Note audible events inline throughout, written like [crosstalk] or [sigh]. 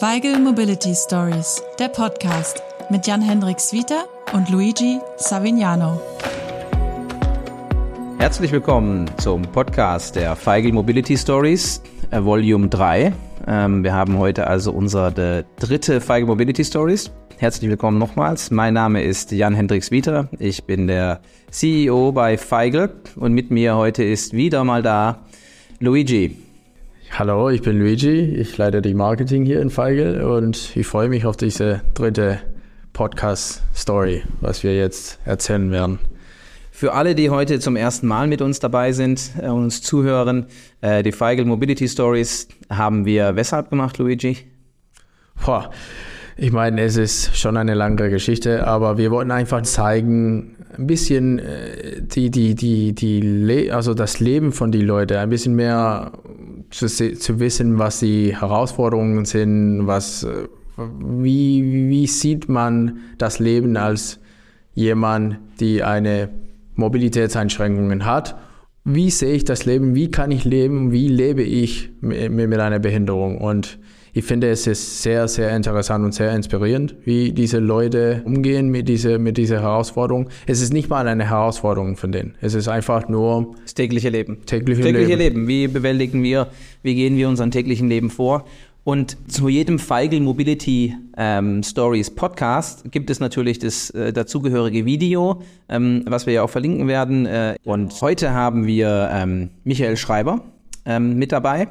Weigel Mobility Stories, der Podcast mit Jan-Hendrik Swieter und Luigi Savignano. Herzlich willkommen zum Podcast der Feigl Mobility Stories, äh, Volume 3. Ähm, wir haben heute also unsere dritte Feigl Mobility Stories. Herzlich willkommen nochmals. Mein Name ist Jan-Hendrik Swieter. Ich bin der CEO bei Feigl und mit mir heute ist wieder mal da Luigi. Hallo, ich bin Luigi. Ich leite die Marketing hier in Feigl und ich freue mich auf diese dritte Podcast-Story, was wir jetzt erzählen werden. Für alle, die heute zum ersten Mal mit uns dabei sind äh, und uns zuhören, äh, die Feigl Mobility Stories haben wir weshalb gemacht, Luigi? Boah, ich meine, es ist schon eine lange Geschichte, aber wir wollten einfach zeigen, ein bisschen äh, die, die, die, die, also das Leben von den Leuten, ein bisschen mehr zu, zu wissen, was die Herausforderungen sind, was, wie, wie sieht man das Leben als jemand, die eine Mobilitätseinschränkungen hat. Wie sehe ich das Leben? Wie kann ich leben? Wie lebe ich mit, mit einer Behinderung? Und ich finde, es ist sehr, sehr interessant und sehr inspirierend, wie diese Leute umgehen mit dieser, mit dieser Herausforderung. Es ist nicht mal eine Herausforderung von denen. Es ist einfach nur das tägliche Leben. Tägliche, tägliche Leben. Leben. Wie bewältigen wir, wie gehen wir unserem täglichen Leben vor? Und zu jedem Feigl Mobility ähm, Stories Podcast gibt es natürlich das äh, dazugehörige Video, ähm, was wir ja auch verlinken werden. Äh, und heute haben wir ähm, Michael Schreiber ähm, mit dabei.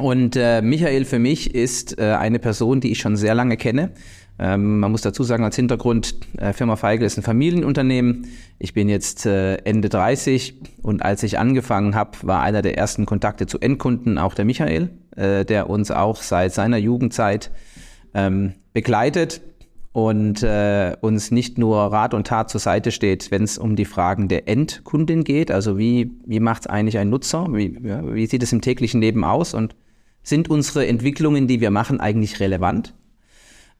Und äh, Michael für mich ist äh, eine Person, die ich schon sehr lange kenne. Ähm, man muss dazu sagen, als Hintergrund, äh, Firma Feigl ist ein Familienunternehmen. Ich bin jetzt äh, Ende 30 und als ich angefangen habe, war einer der ersten Kontakte zu Endkunden auch der Michael, äh, der uns auch seit seiner Jugendzeit ähm, begleitet und äh, uns nicht nur Rat und Tat zur Seite steht, wenn es um die Fragen der Endkundin geht. Also wie, wie macht es eigentlich ein Nutzer? Wie, ja, wie sieht es im täglichen Leben aus? Und sind unsere Entwicklungen, die wir machen, eigentlich relevant?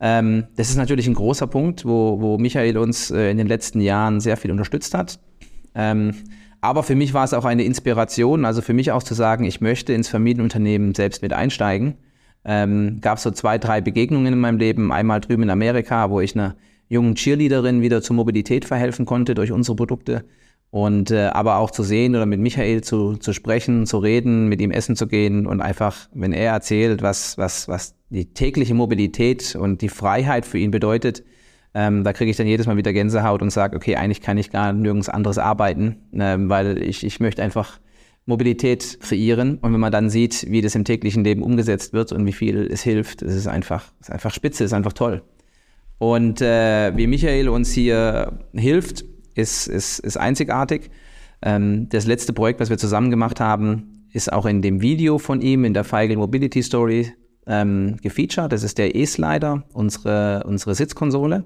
Ähm, das ist natürlich ein großer Punkt, wo, wo Michael uns äh, in den letzten Jahren sehr viel unterstützt hat. Ähm, aber für mich war es auch eine Inspiration, also für mich auch zu sagen, ich möchte ins Familienunternehmen selbst mit einsteigen. Ähm, gab so zwei, drei Begegnungen in meinem Leben. Einmal drüben in Amerika, wo ich einer jungen Cheerleaderin wieder zur Mobilität verhelfen konnte durch unsere Produkte. Und äh, aber auch zu sehen oder mit Michael zu, zu sprechen, zu reden, mit ihm essen zu gehen und einfach, wenn er erzählt, was, was, was die tägliche Mobilität und die Freiheit für ihn bedeutet, ähm, da kriege ich dann jedes Mal wieder Gänsehaut und sage, okay, eigentlich kann ich gar nirgends anderes arbeiten, ähm, weil ich, ich möchte einfach Mobilität kreieren. Und wenn man dann sieht, wie das im täglichen Leben umgesetzt wird und wie viel es hilft, es ist einfach, es ist einfach spitze, ist einfach toll. Und äh, wie Michael uns hier hilft, ist, ist, ist einzigartig. Ähm, das letzte Projekt, was wir zusammen gemacht haben, ist auch in dem Video von ihm, in der Feigl Mobility Story, ähm, gefeatured. Das ist der E-Slider, unsere, unsere Sitzkonsole.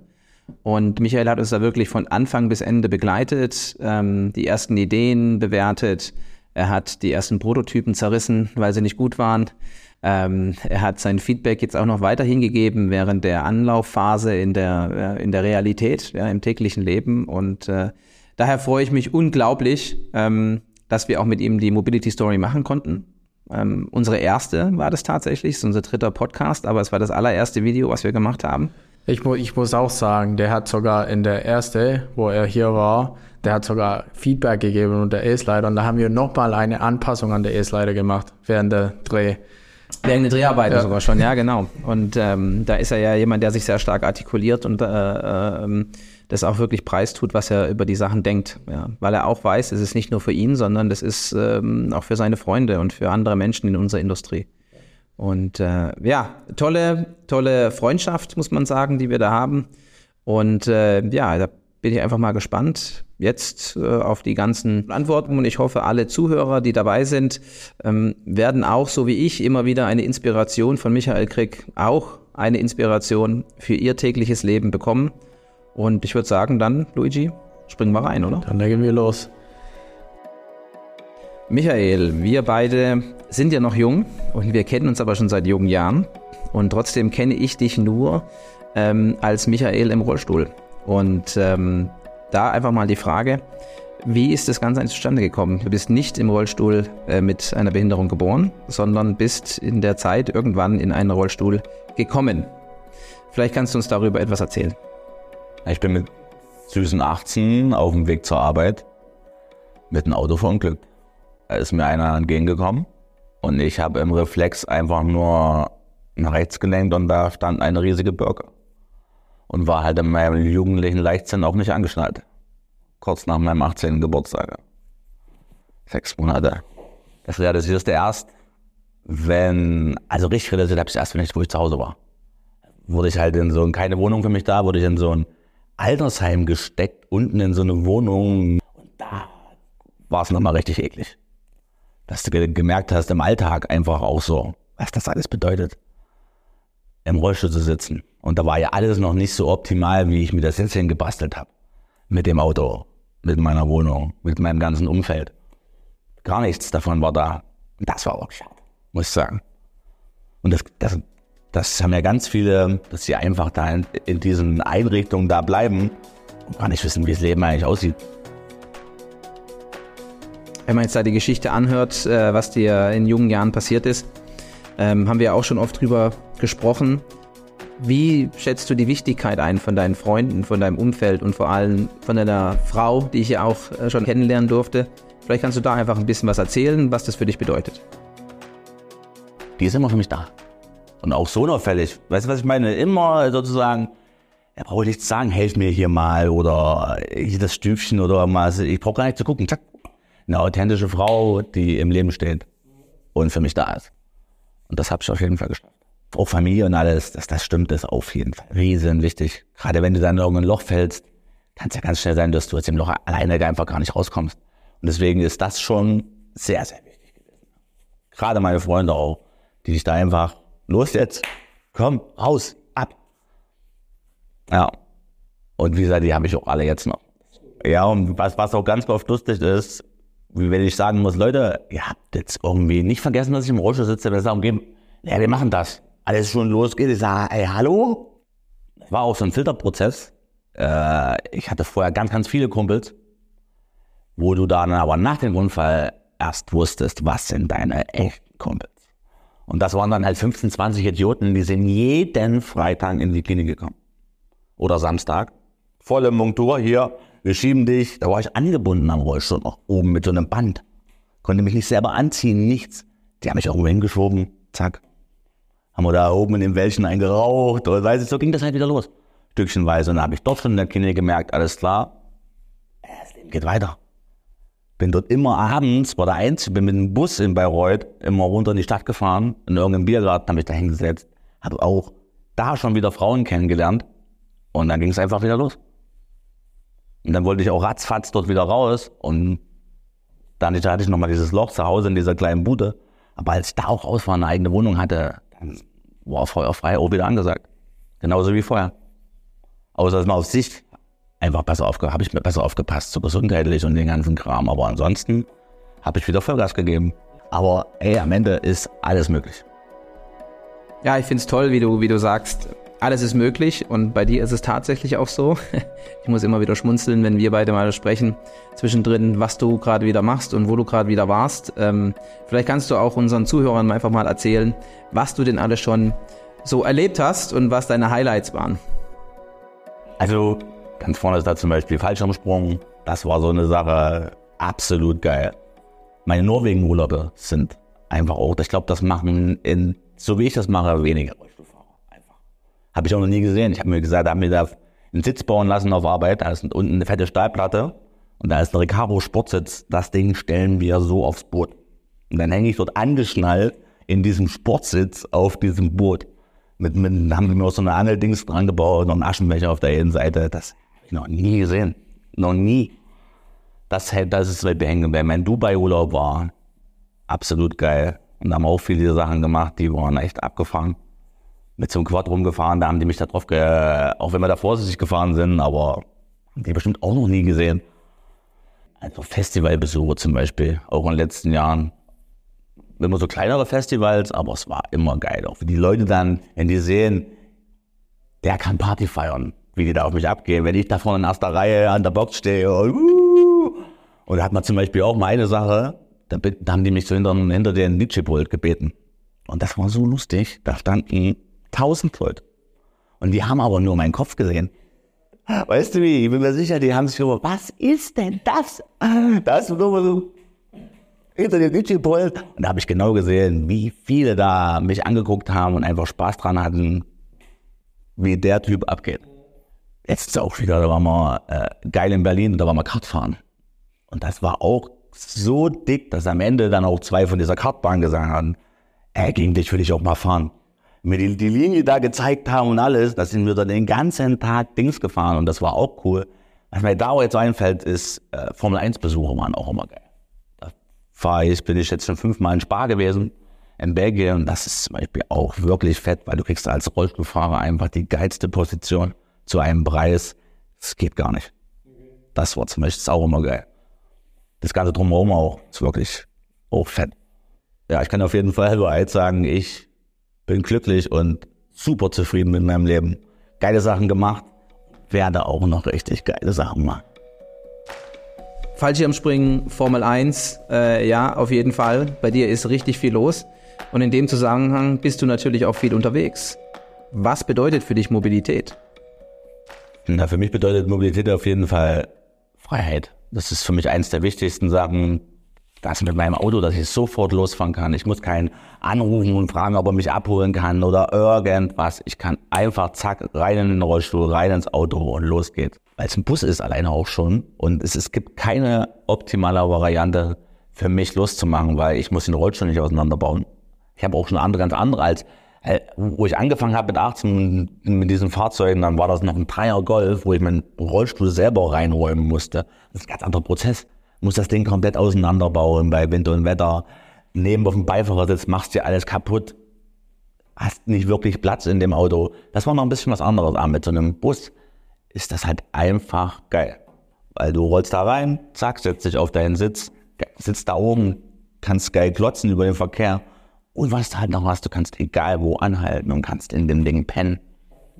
Und Michael hat uns da wirklich von Anfang bis Ende begleitet, ähm, die ersten Ideen bewertet. Er hat die ersten Prototypen zerrissen, weil sie nicht gut waren. Ähm, er hat sein Feedback jetzt auch noch weiterhin gegeben während der Anlaufphase in der, äh, in der Realität, ja, im täglichen Leben. Und äh, daher freue ich mich unglaublich, ähm, dass wir auch mit ihm die Mobility Story machen konnten. Ähm, unsere erste war das tatsächlich, ist unser dritter Podcast, aber es war das allererste Video, was wir gemacht haben. Ich, mu ich muss auch sagen, der hat sogar in der erste, wo er hier war, der hat sogar Feedback gegeben und der E-Slider und da haben wir nochmal eine Anpassung an der E-Slider gemacht während der Dreh. Während der Dreharbeiten ja. sogar schon, ja, genau. Und ähm, da ist er ja jemand, der sich sehr stark artikuliert und äh, äh, das auch wirklich preistut, was er über die Sachen denkt. Ja. Weil er auch weiß, es ist nicht nur für ihn, sondern das ist ähm, auch für seine Freunde und für andere Menschen in unserer Industrie. Und äh, ja, tolle, tolle Freundschaft, muss man sagen, die wir da haben. Und äh, ja, da bin ich einfach mal gespannt jetzt äh, auf die ganzen Antworten und ich hoffe, alle Zuhörer, die dabei sind, ähm, werden auch, so wie ich, immer wieder eine Inspiration von Michael Krieg, auch eine Inspiration für ihr tägliches Leben bekommen. Und ich würde sagen, dann, Luigi, springen wir rein, oder? Dann legen wir los. Michael, wir beide sind ja noch jung und wir kennen uns aber schon seit jungen Jahren. Und trotzdem kenne ich dich nur ähm, als Michael im Rollstuhl. Und ähm, da einfach mal die Frage, Wie ist das Ganze zustande gekommen? Du bist nicht im Rollstuhl äh, mit einer Behinderung geboren, sondern bist in der Zeit irgendwann in einen Rollstuhl gekommen. Vielleicht kannst du uns darüber etwas erzählen. Ich bin mit süßen 18 auf dem Weg zur Arbeit mit einem Auto verunglückt. Da ist mir einer entgegengekommen und ich habe im Reflex einfach nur nach rechts gelenkt und da stand eine riesige Birke. Und war halt in meinem jugendlichen Leichtsinn auch nicht angeschnallt kurz nach meinem 18. Geburtstag. Sechs Monate. Das realisierst du erst, wenn, also richtig realisiert habe ich erst, wenn ich, wo ich zu Hause war. Wurde ich halt in so, keine Wohnung für mich da, wurde ich in so ein Altersheim gesteckt, unten in so eine Wohnung. Und da war es nochmal richtig eklig. Dass du gemerkt hast im Alltag einfach auch so, was das alles bedeutet. Im Rollstuhl zu sitzen. Und da war ja alles noch nicht so optimal, wie ich mir das jetzt hingebastelt habe. Mit dem Auto mit meiner Wohnung, mit meinem ganzen Umfeld. Gar nichts davon war da. Das war auch schade, muss ich sagen. Und das, das, das haben ja ganz viele, dass sie einfach da in, in diesen Einrichtungen da bleiben und gar nicht wissen, wie das Leben eigentlich aussieht. Wenn man jetzt da die Geschichte anhört, äh, was dir in jungen Jahren passiert ist, ähm, haben wir auch schon oft drüber gesprochen. Wie schätzt du die Wichtigkeit ein von deinen Freunden, von deinem Umfeld und vor allem von deiner Frau, die ich ja auch äh, schon kennenlernen durfte? Vielleicht kannst du da einfach ein bisschen was erzählen, was das für dich bedeutet. Die ist immer für mich da. Und auch so unauffällig. Weißt du, was ich meine? Immer sozusagen, er braucht nichts sagen, helf mir hier mal oder hier das Stübchen oder mal, ich brauche gar nicht zu gucken. Zack. Eine authentische Frau, die im Leben steht und für mich da ist. Und das habe ich auf jeden Fall geschafft auch Familie und alles, das, das stimmt, ist auf jeden Fall riesen wichtig. Gerade wenn du dann in irgendein Loch fällst, kann es ja ganz schnell sein, dass du aus dem Loch alleine einfach gar nicht rauskommst. Und deswegen ist das schon sehr, sehr wichtig gewesen. Gerade meine Freunde auch, die sich da einfach, los jetzt, komm, raus, ab. Ja. Und wie gesagt, die habe ich auch alle jetzt noch. Ja, und was, was auch ganz oft lustig ist, wie wenn ich sagen muss, Leute, ihr habt jetzt irgendwie nicht vergessen, dass ich im Rollstuhl sitze, wenn wir sagen, ja, wir machen das alles schon losgeht, ich sage, ey, hallo? War auch so ein Filterprozess. Äh, ich hatte vorher ganz, ganz viele Kumpels, wo du dann aber nach dem Unfall erst wusstest, was sind deine echten Kumpels. Und das waren dann halt 15, 20 Idioten, die sind jeden Freitag in die Klinik gekommen. Oder Samstag. Volle Montur hier, wir schieben dich. Da war ich angebunden am Rollstuhl noch, oben mit so einem Band. Konnte mich nicht selber anziehen, nichts. Die haben mich irgendwo hingeschoben, zack, haben wir da oben in den Wäldchen eingeraucht oder weiß ich, so ging das halt wieder los. Stückchenweise. Und dann habe ich dort schon in der Kinder gemerkt, alles klar, das Leben geht weiter. Bin dort immer abends, war der Einzige, bin mit dem Bus in Bayreuth immer runter in die Stadt gefahren, in irgendeinem Biergarten, habe ich da hingesetzt, habe auch da schon wieder Frauen kennengelernt und dann ging es einfach wieder los. Und dann wollte ich auch ratzfatz dort wieder raus und dann hatte ich nochmal dieses Loch zu Hause in dieser kleinen Bude. Aber als ich da auch raus war, eine eigene Wohnung hatte, war feuerfrei auch wieder angesagt. Genauso wie vorher. Außer dass man auf sich einfach besser aufge habe ich mir besser aufgepasst, so gesundheitlich und den ganzen Kram. Aber ansonsten habe ich wieder Vollgas gegeben. Aber ey, am Ende ist alles möglich. Ja, ich finde es toll, wie du, wie du sagst, alles ist möglich und bei dir ist es tatsächlich auch so. [laughs] Ich muss immer wieder schmunzeln, wenn wir beide mal sprechen zwischendrin, was du gerade wieder machst und wo du gerade wieder warst. Ähm, vielleicht kannst du auch unseren Zuhörern einfach mal erzählen, was du denn alles schon so erlebt hast und was deine Highlights waren. Also ganz vorne ist da zum Beispiel Fallschirmsprung. Das war so eine Sache absolut geil. Meine Norwegen-Urlaube sind einfach auch, ich glaube, das machen in, so wie ich das mache, weniger. Habe ich auch noch nie gesehen. Ich habe mir gesagt, da haben wir da einen Sitz bauen lassen auf Arbeit. Da ist unten eine fette Stahlplatte und da ist ein Recaro Sportsitz. Das Ding stellen wir so aufs Boot. Und dann hänge ich dort angeschnallt in diesem Sportsitz auf diesem Boot. Mit, mit haben wir mir auch so eine Angeldings dran gebaut, noch einen Aschenbecher auf der Innenseite. Das habe ich noch nie gesehen. Noch nie. Das, das ist bei hängen geblieben. Mein Dubai-Urlaub war absolut geil. Und da haben auch viele Sachen gemacht, die waren echt abgefahren mit so einem Quad rumgefahren, da haben die mich da drauf, ge auch wenn wir da vorsichtig gefahren sind, aber haben die bestimmt auch noch nie gesehen. Also Festivalbesuche zum Beispiel, auch in den letzten Jahren. Immer so kleinere Festivals, aber es war immer geil. Auch wie die Leute dann, wenn die sehen, der kann Party feiern, wie die da auf mich abgehen. Wenn ich da vorne in erster Reihe an der Box stehe und, uh, Und da hat man zum Beispiel auch mal eine Sache, da, da haben die mich so hinter, hinter den DJ-Pult gebeten. Und das war so lustig. Da standen tausend Leute. Und die haben aber nur meinen Kopf gesehen. Weißt du wie? Ich bin mir sicher, die haben sich über, was ist denn das? Da hast du nur so hinter dem DJ-Pult. Und da habe ich genau gesehen, wie viele da mich angeguckt haben und einfach Spaß dran hatten, wie der Typ abgeht. Jetzt ist auch wieder, da waren wir äh, geil in Berlin und da waren wir Kart fahren. Und das war auch so dick, dass am Ende dann auch zwei von dieser Kartbahn gesagt haben, ey, gegen dich will ich auch mal fahren. Mir die, die Linie da gezeigt haben und alles, da sind wir dann den ganzen Tag Dings gefahren und das war auch cool. Was mir da jetzt einfällt, ist, äh, Formel 1 Besuche waren auch immer geil. Da fahre ich, bin ich jetzt schon fünfmal in Spa gewesen, in Belgien und das ist zum Beispiel auch wirklich fett, weil du kriegst als Rollstuhlfahrer einfach die geilste Position zu einem Preis. Das geht gar nicht. Das war zum Beispiel ist auch immer geil. Das Ganze drumherum auch ist wirklich auch fett. Ja, ich kann auf jeden Fall nur eins sagen, ich bin glücklich und super zufrieden mit meinem Leben. Geile Sachen gemacht, werde auch noch richtig geile Sachen machen. Fallschirmspringen, Formel 1, äh, ja, auf jeden Fall. Bei dir ist richtig viel los. Und in dem Zusammenhang bist du natürlich auch viel unterwegs. Was bedeutet für dich Mobilität? Na, für mich bedeutet Mobilität auf jeden Fall Freiheit. Das ist für mich eins der wichtigsten Sachen. Das mit meinem Auto, dass ich sofort losfahren kann. Ich muss keinen anrufen und fragen, ob er mich abholen kann oder irgendwas. Ich kann einfach zack, rein in den Rollstuhl, rein ins Auto und los geht's. Weil es ein Bus ist alleine auch schon. Und es, es gibt keine optimale Variante für mich loszumachen, weil ich muss den Rollstuhl nicht auseinanderbauen. Ich habe auch schon andere, ganz andere als, äh, wo ich angefangen habe mit 18 mit diesen Fahrzeugen, dann war das noch ein Dreier Golf, wo ich meinen Rollstuhl selber reinräumen musste. Das ist ein ganz anderer Prozess. Muss das Ding komplett auseinanderbauen bei Wind und Wetter. Neben auf dem Beifahrersitz machst dir alles kaputt. Hast nicht wirklich Platz in dem Auto. Das war noch ein bisschen was anderes. Aber mit so einem Bus ist das halt einfach geil. Weil du rollst da rein, zack, setzt dich auf deinen Sitz, sitzt da oben, kannst geil klotzen über den Verkehr. Und was du halt noch hast, du kannst egal wo anhalten und kannst in dem Ding pennen.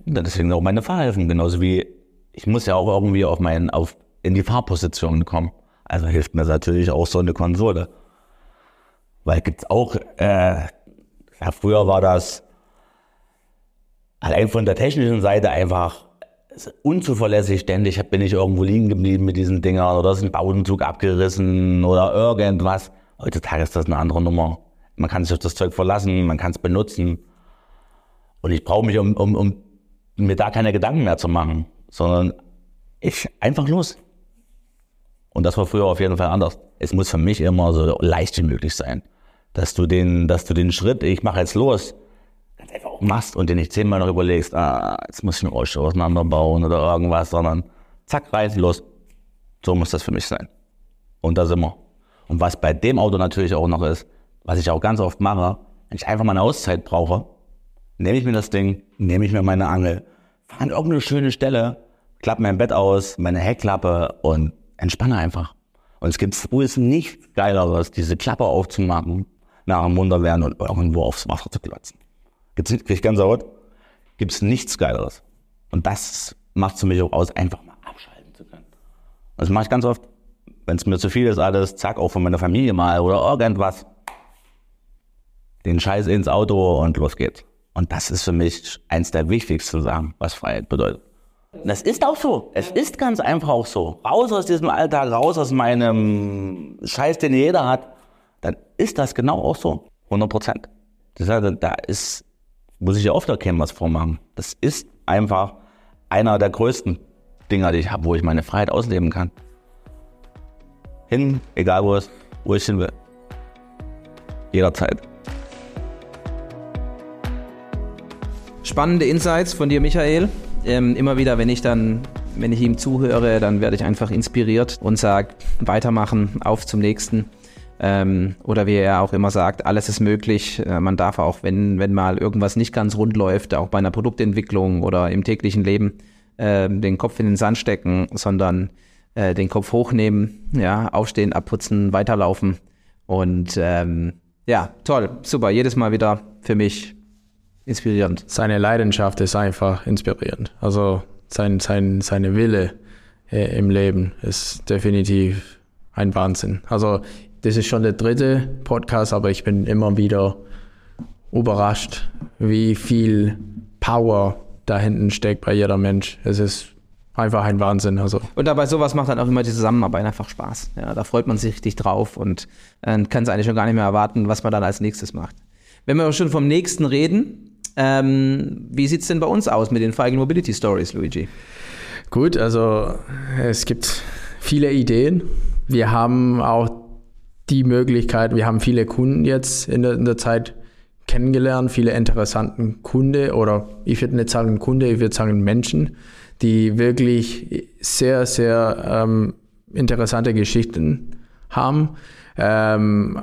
Und deswegen auch meine Fahrhilfen, genauso wie ich muss ja auch irgendwie auf meinen, auf, in die Fahrposition kommen. Also hilft mir natürlich auch so eine Konsole. Weil gibt's auch, äh, ja, früher war das allein von der technischen Seite einfach unzuverlässig. Ständig bin ich irgendwo liegen geblieben mit diesen Dingern oder ist ein Bauzug abgerissen oder irgendwas. Heutzutage ist das eine andere Nummer. Man kann sich auf das Zeug verlassen, man kann es benutzen. Und ich brauche mich, um, um, um mir da keine Gedanken mehr zu machen, sondern ich einfach los. Und das war früher auf jeden Fall anders. Es muss für mich immer so leicht wie möglich sein, dass du den, dass du den Schritt, ich mache jetzt los, ganz einfach auch machst und dir nicht zehnmal noch überlegst, ah, jetzt muss ich einen Rollstuhl auseinanderbauen oder irgendwas, sondern zack, rein, los. So muss das für mich sein. Und da sind wir. Und was bei dem Auto natürlich auch noch ist, was ich auch ganz oft mache, wenn ich einfach mal eine Auszeit brauche, nehme ich mir das Ding, nehme ich mir meine Angel, fahre an irgendeine schöne Stelle, klappe mein Bett aus, meine Heckklappe und entspanne einfach. Und es gibt wohl nichts Geileres, diese Klappe aufzumachen, nach dem Munterwerden und irgendwo aufs Wasser zu klotzen. Krieg ich Gänsehaut? Gibt's nichts Geileres. Und das macht für mich auch aus, einfach mal abschalten zu können. Das mache ich ganz oft. Wenn es mir zu viel ist alles, zack, auch von meiner Familie mal oder irgendwas. Den Scheiß ins Auto und los geht's. Und das ist für mich eins der wichtigsten Sachen, was Freiheit bedeutet. Und Das ist auch so. Es ist ganz einfach auch so. Raus aus diesem Alltag, raus aus meinem Scheiß, den jeder hat. Dann ist das genau auch so. 100 Prozent. Das heißt, da ist, muss ich ja oft erkennen, was vormachen. Das ist einfach einer der größten Dinger, die ich habe, wo ich meine Freiheit ausleben kann. Hin, egal wo es, wo ich hin will. Jederzeit. Spannende Insights von dir, Michael. Ähm, immer wieder, wenn ich dann, wenn ich ihm zuhöre, dann werde ich einfach inspiriert und sage, weitermachen, auf zum nächsten. Ähm, oder wie er auch immer sagt, alles ist möglich. Äh, man darf auch, wenn, wenn mal irgendwas nicht ganz rund läuft, auch bei einer Produktentwicklung oder im täglichen Leben, äh, den Kopf in den Sand stecken, sondern äh, den Kopf hochnehmen, ja, aufstehen, abputzen, weiterlaufen. Und ähm, ja, toll, super, jedes Mal wieder für mich inspirierend. Seine Leidenschaft ist einfach inspirierend. Also sein, sein, seine Wille äh, im Leben ist definitiv ein Wahnsinn. Also das ist schon der dritte Podcast, aber ich bin immer wieder überrascht, wie viel Power da hinten steckt bei jeder Mensch. Es ist einfach ein Wahnsinn. Also. Und dabei sowas macht dann auch immer die Zusammenarbeit einfach Spaß. Ja, da freut man sich richtig drauf und äh, kann es eigentlich schon gar nicht mehr erwarten, was man dann als nächstes macht. Wenn wir schon vom nächsten reden, ähm, wie sieht es denn bei uns aus mit den Feigl Mobility Stories, Luigi? Gut, also es gibt viele Ideen. Wir haben auch die Möglichkeit, wir haben viele Kunden jetzt in der, in der Zeit kennengelernt, viele interessanten Kunden oder ich würde nicht sagen Kunde, ich würde sagen Menschen, die wirklich sehr, sehr ähm, interessante Geschichten haben. Ähm,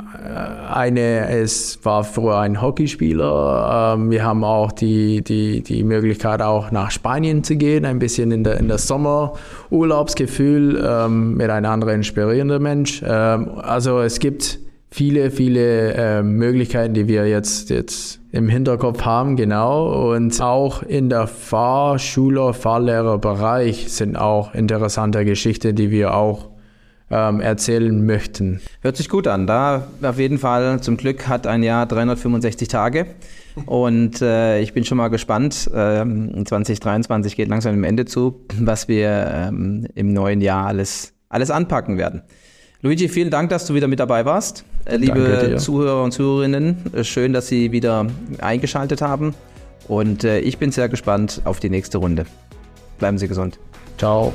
eine es war früher ein Hockeyspieler. Ähm, wir haben auch die, die, die Möglichkeit, auch nach Spanien zu gehen, ein bisschen in der, in der Sommerurlaubsgefühl ähm, mit einem anderen inspirierenden Mensch. Ähm, also es gibt viele, viele äh, Möglichkeiten, die wir jetzt, jetzt im Hinterkopf haben, genau. Und auch in der Fahrschule, Fahrlehrerbereich sind auch interessante Geschichten, die wir auch ähm, erzählen möchten. Hört sich gut an. Da auf jeden Fall zum Glück hat ein Jahr 365 Tage. Und äh, ich bin schon mal gespannt. Ähm, 2023 geht langsam dem Ende zu, was wir ähm, im neuen Jahr alles, alles anpacken werden. Luigi, vielen Dank, dass du wieder mit dabei warst. Äh, liebe Zuhörer und Zuhörerinnen, äh, schön, dass Sie wieder eingeschaltet haben. Und äh, ich bin sehr gespannt auf die nächste Runde. Bleiben Sie gesund. Ciao.